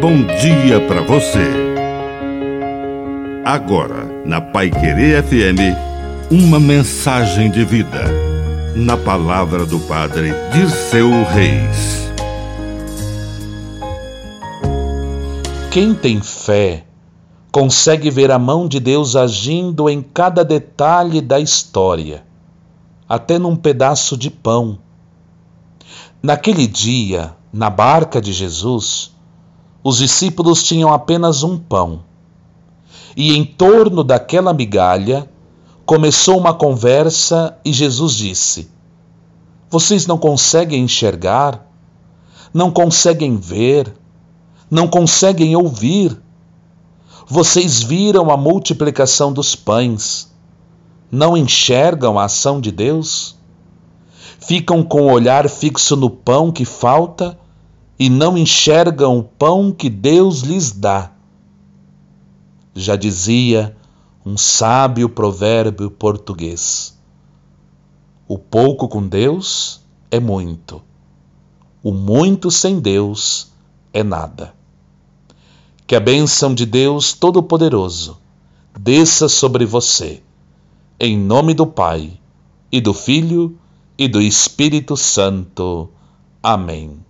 bom dia para você. Agora, na Pai Querer FM, uma mensagem de vida. Na palavra do Padre Dirceu Reis. Quem tem fé consegue ver a mão de Deus agindo em cada detalhe da história, até num pedaço de pão. Naquele dia, na barca de Jesus, os discípulos tinham apenas um pão. E em torno daquela migalha começou uma conversa e Jesus disse: Vocês não conseguem enxergar? Não conseguem ver? Não conseguem ouvir? Vocês viram a multiplicação dos pães? Não enxergam a ação de Deus? Ficam com o olhar fixo no pão que falta e não enxergam o pão que Deus lhes dá. Já dizia um sábio provérbio português: O pouco com Deus é muito, o muito sem Deus é nada. Que a bênção de Deus Todo-Poderoso desça sobre você, em nome do Pai, e do Filho, e do Espírito Santo. Amém.